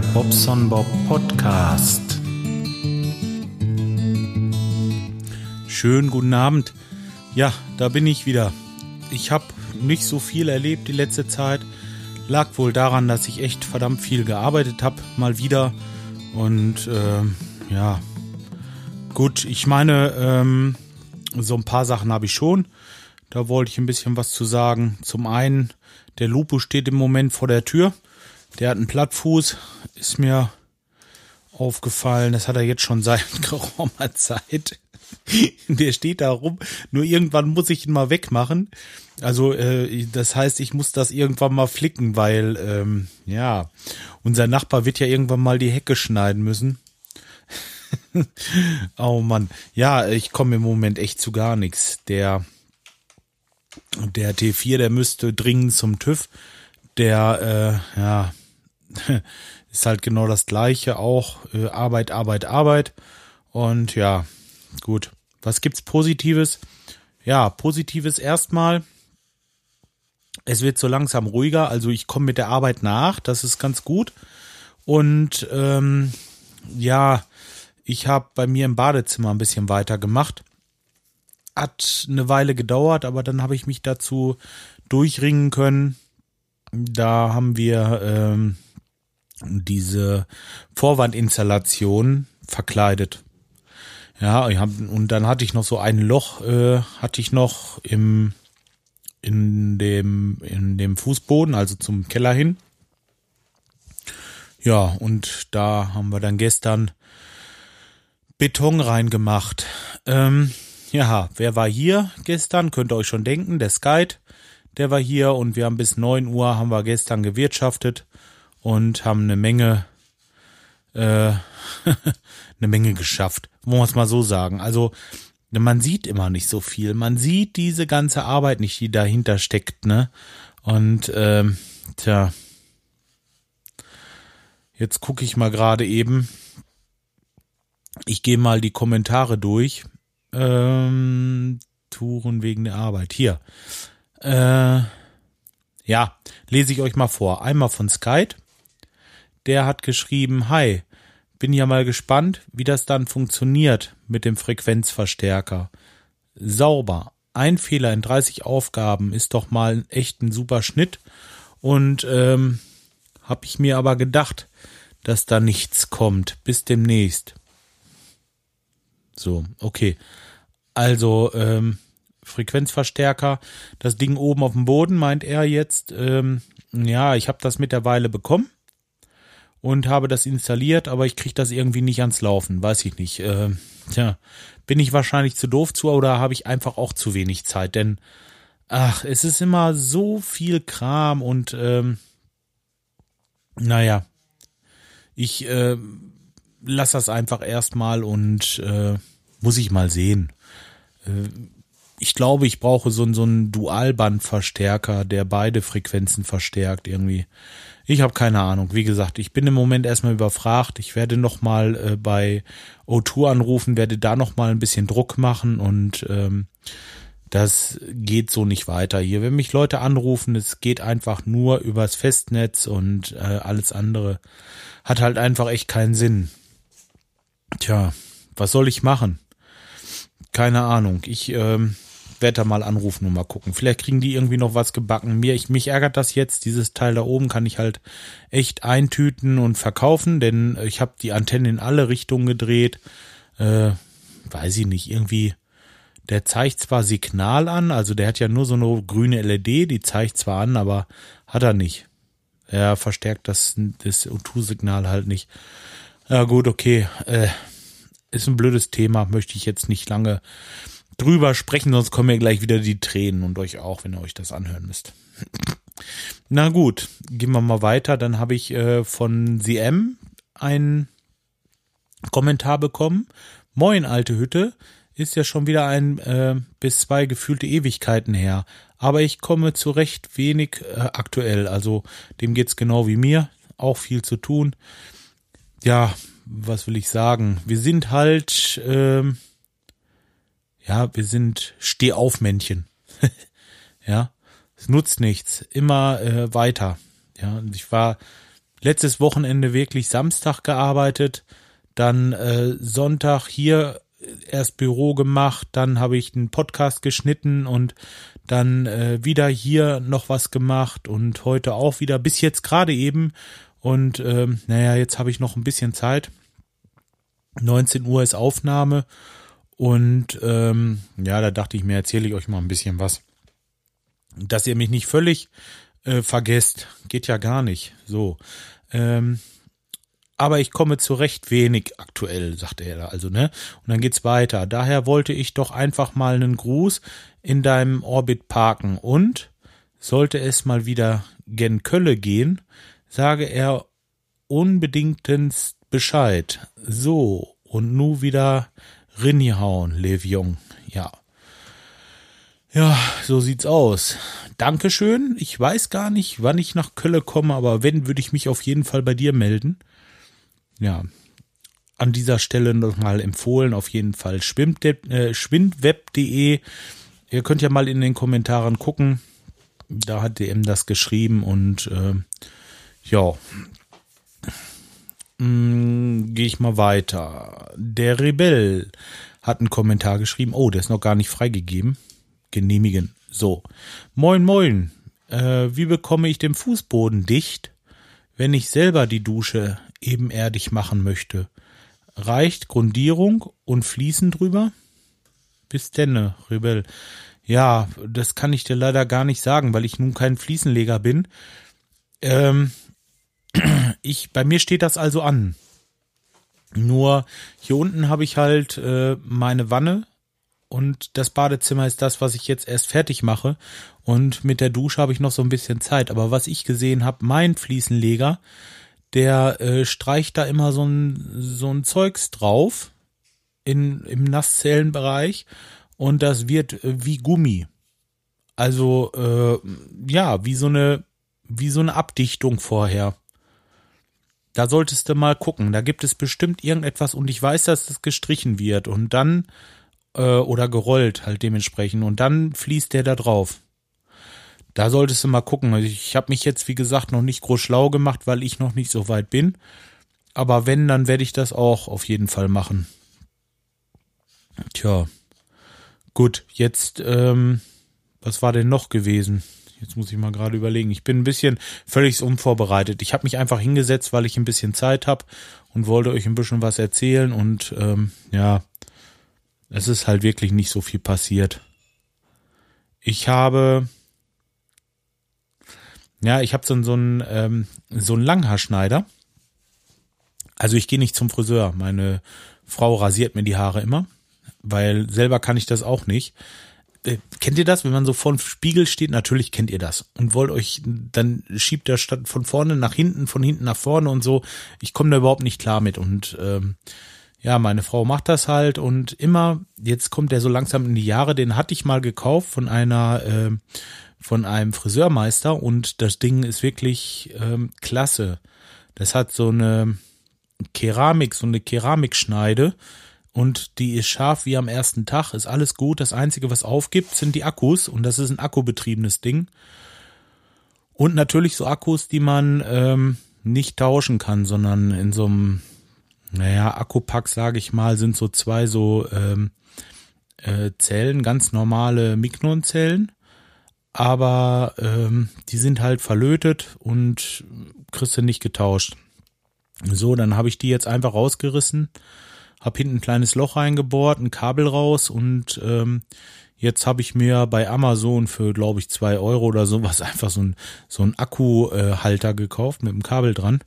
Bobson Bob Podcast. Schönen guten Abend. Ja, da bin ich wieder. Ich habe nicht so viel erlebt die letzte Zeit. Lag wohl daran, dass ich echt verdammt viel gearbeitet habe, mal wieder. Und äh, ja, gut, ich meine, ähm, so ein paar Sachen habe ich schon. Da wollte ich ein bisschen was zu sagen. Zum einen, der Lupo steht im Moment vor der Tür. Der hat einen Plattfuß, ist mir aufgefallen. Das hat er jetzt schon seit geraumer Zeit. Der steht da rum. Nur irgendwann muss ich ihn mal wegmachen. Also äh, das heißt, ich muss das irgendwann mal flicken, weil ähm, ja unser Nachbar wird ja irgendwann mal die Hecke schneiden müssen. oh Mann, ja, ich komme im Moment echt zu gar nichts. Der der T4, der müsste dringend zum TÜV. Der äh, ja ist halt genau das gleiche auch äh, Arbeit, Arbeit, Arbeit und ja gut. Was gibt's Positives? Ja, Positives erstmal es wird so langsam ruhiger, also ich komme mit der Arbeit nach, das ist ganz gut. Und ähm, ja, ich habe bei mir im Badezimmer ein bisschen weiter gemacht. Hat eine Weile gedauert, aber dann habe ich mich dazu durchringen können. Da haben wir ähm, diese Vorwandinstallation verkleidet. Ja, und dann hatte ich noch so ein Loch, äh, hatte ich noch im in dem, in dem Fußboden, also zum Keller hin. Ja, und da haben wir dann gestern Beton reingemacht. Ähm, ja, wer war hier gestern? Könnt ihr euch schon denken, der Skype, der war hier und wir haben bis neun Uhr haben wir gestern gewirtschaftet und haben eine Menge, äh, eine Menge geschafft. Wollen wir es mal so sagen. Also man sieht immer nicht so viel. Man sieht diese ganze Arbeit nicht, die dahinter steckt, ne? Und ähm, tja, jetzt gucke ich mal gerade eben. Ich gehe mal die Kommentare durch. Ähm, Touren wegen der Arbeit. Hier. Äh, ja, lese ich euch mal vor. Einmal von Skype. Der hat geschrieben, Hi, bin ja mal gespannt, wie das dann funktioniert mit dem Frequenzverstärker. Sauber. Ein Fehler in 30 Aufgaben ist doch mal echt ein super Schnitt. Und ähm, habe ich mir aber gedacht, dass da nichts kommt. Bis demnächst. So, okay. Also, ähm, Frequenzverstärker, das Ding oben auf dem Boden, meint er jetzt. Ähm, ja, ich habe das mittlerweile bekommen und habe das installiert, aber ich kriege das irgendwie nicht ans Laufen, weiß ich nicht. Äh, tja, bin ich wahrscheinlich zu doof zu oder habe ich einfach auch zu wenig Zeit? Denn ach, es ist immer so viel Kram und ähm, naja, ich äh, lass das einfach erstmal und äh, muss ich mal sehen. Äh, ich glaube, ich brauche so, so einen Dualbandverstärker, der beide Frequenzen verstärkt irgendwie. Ich habe keine Ahnung. Wie gesagt, ich bin im Moment erstmal überfragt. Ich werde nochmal äh, bei O2 anrufen, werde da nochmal ein bisschen Druck machen und ähm, das geht so nicht weiter hier. Wenn mich Leute anrufen, es geht einfach nur übers Festnetz und äh, alles andere hat halt einfach echt keinen Sinn. Tja, was soll ich machen? Keine Ahnung. Ich ähm, werde da mal anrufen und mal gucken. Vielleicht kriegen die irgendwie noch was gebacken. Mir, ich, mich ärgert das jetzt. Dieses Teil da oben kann ich halt echt eintüten und verkaufen, denn ich habe die Antenne in alle Richtungen gedreht. Äh, weiß ich nicht, irgendwie. Der zeigt zwar Signal an, also der hat ja nur so eine grüne LED, die zeigt zwar an, aber hat er nicht. Er verstärkt das, das O2-Signal halt nicht. Ja gut, okay. Äh, ist ein blödes Thema, möchte ich jetzt nicht lange drüber sprechen, sonst kommen mir gleich wieder die Tränen und euch auch, wenn ihr euch das anhören müsst. Na gut, gehen wir mal weiter. Dann habe ich äh, von CM einen Kommentar bekommen. Moin, alte Hütte. Ist ja schon wieder ein äh, bis zwei gefühlte Ewigkeiten her. Aber ich komme zu recht wenig äh, aktuell. Also dem geht's genau wie mir. Auch viel zu tun. Ja, was will ich sagen? Wir sind halt äh, ja, wir sind Stehaufmännchen. ja, es nutzt nichts. Immer äh, weiter. Ja, und ich war letztes Wochenende wirklich Samstag gearbeitet, dann äh, Sonntag hier erst Büro gemacht, dann habe ich einen Podcast geschnitten und dann äh, wieder hier noch was gemacht und heute auch wieder, bis jetzt gerade eben. Und ähm, naja, jetzt habe ich noch ein bisschen Zeit. 19 Uhr ist Aufnahme und ähm, ja, da dachte ich mir, erzähle ich euch mal ein bisschen was. Dass ihr mich nicht völlig äh, vergesst, geht ja gar nicht. So. Ähm, aber ich komme zu recht wenig aktuell, sagte er also, ne? Und dann geht's weiter. Daher wollte ich doch einfach mal einen Gruß in deinem Orbit parken und sollte es mal wieder gen Kölle gehen, sage er unbedingtens Bescheid. So, und nu wieder rinnihauen, Levion. Ja. Ja, so sieht's aus. Dankeschön. Ich weiß gar nicht, wann ich nach Kölle komme, aber wenn, würde ich mich auf jeden Fall bei dir melden ja, an dieser Stelle nochmal empfohlen, auf jeden Fall äh, schwindweb.de. Ihr könnt ja mal in den Kommentaren gucken. Da hat DM das geschrieben und äh, ja. Hm, Gehe ich mal weiter. Der Rebell hat einen Kommentar geschrieben. Oh, der ist noch gar nicht freigegeben. Genehmigen. So. Moin, moin. Äh, wie bekomme ich den Fußboden dicht, wenn ich selber die Dusche ebenerdig machen möchte. Reicht Grundierung und Fließen drüber? Bis denne, Rebell. Ja, das kann ich dir leider gar nicht sagen, weil ich nun kein Fliesenleger bin. Ähm, ich, bei mir steht das also an. Nur hier unten habe ich halt äh, meine Wanne und das Badezimmer ist das, was ich jetzt erst fertig mache. Und mit der Dusche habe ich noch so ein bisschen Zeit. Aber was ich gesehen habe, mein Fliesenleger, der äh, streicht da immer so ein, so ein Zeugs drauf in, im Nasszellenbereich und das wird äh, wie Gummi. Also, äh, ja, wie so eine, wie so eine Abdichtung vorher. Da solltest du mal gucken. Da gibt es bestimmt irgendetwas und ich weiß, dass das gestrichen wird und dann, äh, oder gerollt halt dementsprechend und dann fließt der da drauf. Da solltest du mal gucken. Ich habe mich jetzt, wie gesagt, noch nicht groß schlau gemacht, weil ich noch nicht so weit bin. Aber wenn, dann werde ich das auch auf jeden Fall machen. Tja. Gut, jetzt, ähm, was war denn noch gewesen? Jetzt muss ich mal gerade überlegen. Ich bin ein bisschen völlig unvorbereitet. Ich habe mich einfach hingesetzt, weil ich ein bisschen Zeit habe und wollte euch ein bisschen was erzählen. Und ähm, ja, es ist halt wirklich nicht so viel passiert. Ich habe ja, ich habe so, so einen ähm, so einen Langhaarschneider. Also ich gehe nicht zum Friseur. Meine Frau rasiert mir die Haare immer, weil selber kann ich das auch nicht. Äh, kennt ihr das, wenn man so vor dem Spiegel steht? Natürlich kennt ihr das. Und wollt euch, dann schiebt der statt von vorne nach hinten, von hinten nach vorne und so. Ich komme da überhaupt nicht klar mit. Und ähm, ja, meine Frau macht das halt und immer, jetzt kommt der so langsam in die Jahre, den hatte ich mal gekauft von einer äh, von einem Friseurmeister und das Ding ist wirklich ähm, klasse. Das hat so eine Keramik, so eine Keramikschneide und die ist scharf wie am ersten Tag, ist alles gut. Das Einzige, was aufgibt, sind die Akkus und das ist ein akkubetriebenes Ding. Und natürlich so Akkus, die man ähm, nicht tauschen kann, sondern in so einem, naja, Akkupack, sage ich mal, sind so zwei so ähm, äh, Zellen, ganz normale Mignon-Zellen aber ähm, die sind halt verlötet und kriegst du nicht getauscht. So, dann habe ich die jetzt einfach rausgerissen, habe hinten ein kleines Loch reingebohrt, ein Kabel raus und ähm, jetzt habe ich mir bei Amazon für, glaube ich, zwei Euro oder sowas einfach so ein, so ein Akkuhalter gekauft mit einem Kabel dran.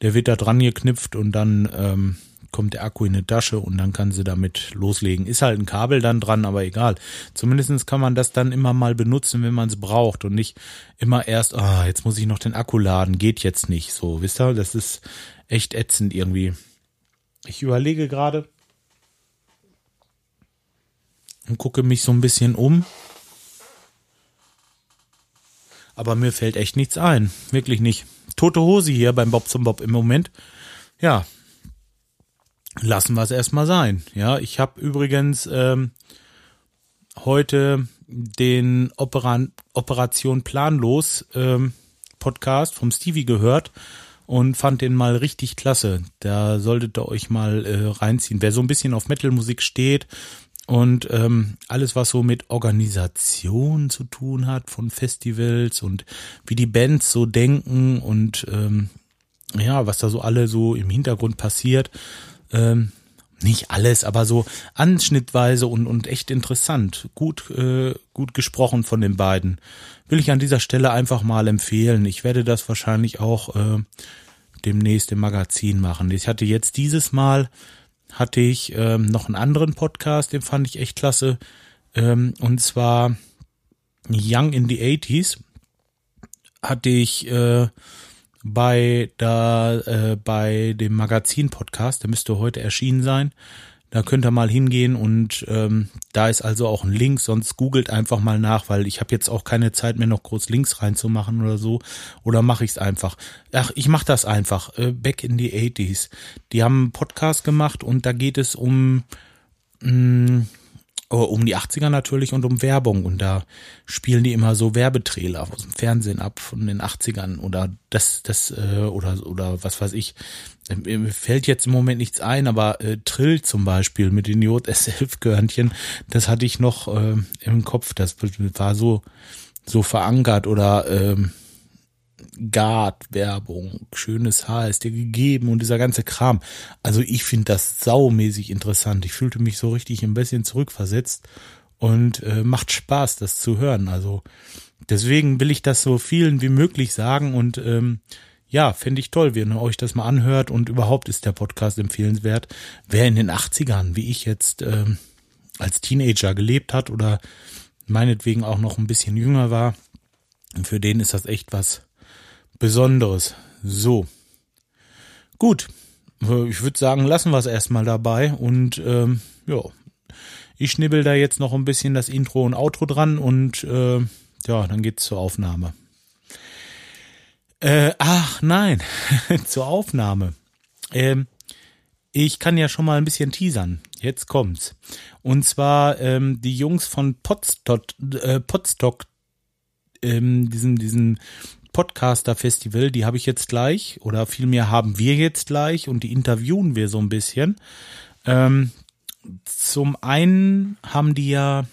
Der wird da dran geknüpft und dann ähm, kommt der Akku in eine Tasche und dann kann sie damit loslegen. Ist halt ein Kabel dann dran, aber egal. Zumindestens kann man das dann immer mal benutzen, wenn man es braucht und nicht immer erst, ah, jetzt muss ich noch den Akku laden, geht jetzt nicht. So, wisst ihr, das ist echt ätzend irgendwie. Ich überlege gerade und gucke mich so ein bisschen um. Aber mir fällt echt nichts ein. Wirklich nicht. Tote Hose hier beim Bob zum Bob im Moment. Ja, lassen wir es erstmal sein. Ja, ich habe übrigens ähm, heute den Opera Operation Planlos ähm, Podcast vom Stevie gehört und fand den mal richtig klasse. Da solltet ihr euch mal äh, reinziehen. Wer so ein bisschen auf Metal-Musik steht und ähm, alles, was so mit Organisation zu tun hat von Festivals und wie die Bands so denken und ähm, ja, was da so alle so im Hintergrund passiert. Ähm, nicht alles, aber so anschnittweise und, und echt interessant. Gut, äh, gut gesprochen von den beiden. Will ich an dieser Stelle einfach mal empfehlen. Ich werde das wahrscheinlich auch äh, demnächst im Magazin machen. Ich hatte jetzt dieses Mal hatte ich ähm, noch einen anderen Podcast, den fand ich echt klasse. Ähm, und zwar Young in the 80s hatte ich äh, bei da äh, bei dem Magazin Podcast, der müsste heute erschienen sein. Da könnt ihr mal hingehen und ähm, da ist also auch ein Link, sonst googelt einfach mal nach, weil ich habe jetzt auch keine Zeit mehr noch groß Links reinzumachen oder so. Oder mache ich es einfach. Ach, ich mache das einfach. Äh, back in the 80s. Die haben einen Podcast gemacht und da geht es um mh, mm, um die 80er natürlich und um Werbung. Und da spielen die immer so Werbetrailer aus dem Fernsehen ab von den 80ern oder das, das, äh, oder, oder was weiß ich. Ähm, mir fällt jetzt im Moment nichts ein, aber äh, Trill zum Beispiel mit den JS11-Körnchen, das hatte ich noch äh, im Kopf. Das war so, so verankert oder ähm, Guard-Werbung, schönes Haar ist dir gegeben und dieser ganze Kram. Also ich finde das saumäßig interessant. Ich fühlte mich so richtig ein bisschen zurückversetzt und äh, macht Spaß, das zu hören. Also deswegen will ich das so vielen wie möglich sagen und ähm, ja, fände ich toll, wenn ihr euch das mal anhört und überhaupt ist der Podcast empfehlenswert. Wer in den 80ern, wie ich jetzt ähm, als Teenager gelebt hat oder meinetwegen auch noch ein bisschen jünger war, für den ist das echt was Besonderes. So. Gut. Ich würde sagen, lassen wir es erstmal dabei und ähm, ja, ich schnibbel da jetzt noch ein bisschen das Intro und Outro dran und äh, ja, dann geht's zur Aufnahme. Äh, ach nein, zur Aufnahme. Ähm, ich kann ja schon mal ein bisschen teasern. Jetzt kommt's. Und zwar ähm, die Jungs von Podstock, äh, Podstock ähm, diesen, diesen Podcaster Festival, die habe ich jetzt gleich oder vielmehr haben wir jetzt gleich und die interviewen wir so ein bisschen. Ähm, zum einen haben die ja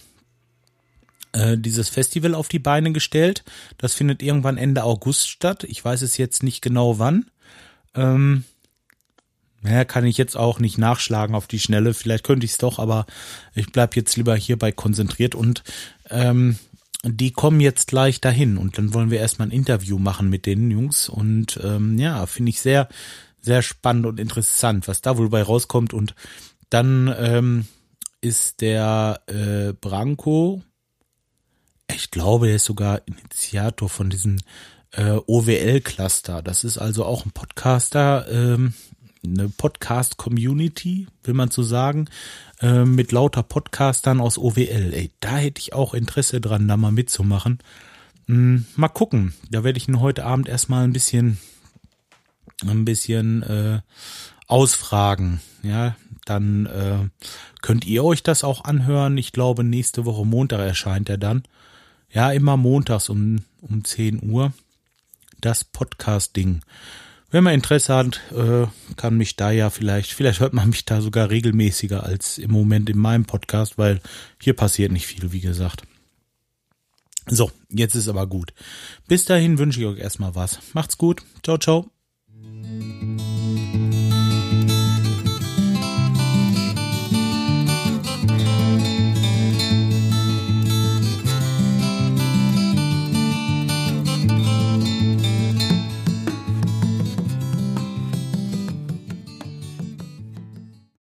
äh, dieses Festival auf die Beine gestellt. Das findet irgendwann Ende August statt. Ich weiß es jetzt nicht genau wann. Ähm, naja, kann ich jetzt auch nicht nachschlagen auf die Schnelle. Vielleicht könnte ich es doch, aber ich bleib jetzt lieber hierbei konzentriert und ähm, die kommen jetzt gleich dahin und dann wollen wir erstmal ein Interview machen mit den Jungs und ähm, ja, finde ich sehr, sehr spannend und interessant, was da wohl bei rauskommt und dann ähm, ist der äh, Branko, ich glaube, er ist sogar Initiator von diesem äh, OWL-Cluster. Das ist also auch ein Podcaster, ähm, eine Podcast-Community, will man so sagen, äh, mit lauter Podcastern aus OWL. Ey, da hätte ich auch Interesse dran, da mal mitzumachen. Hm, mal gucken. Da werde ich ihn heute Abend erstmal ein bisschen, ein bisschen äh, ausfragen. Ja, dann äh, könnt ihr euch das auch anhören. Ich glaube, nächste Woche Montag erscheint er dann. Ja, immer montags um, um 10 Uhr. Das Podcast-Ding. Wenn man Interesse hat, äh, kann mich da ja vielleicht, vielleicht hört man mich da sogar regelmäßiger als im Moment in meinem Podcast, weil hier passiert nicht viel, wie gesagt. So, jetzt ist aber gut. Bis dahin wünsche ich euch erstmal was. Macht's gut. Ciao, ciao.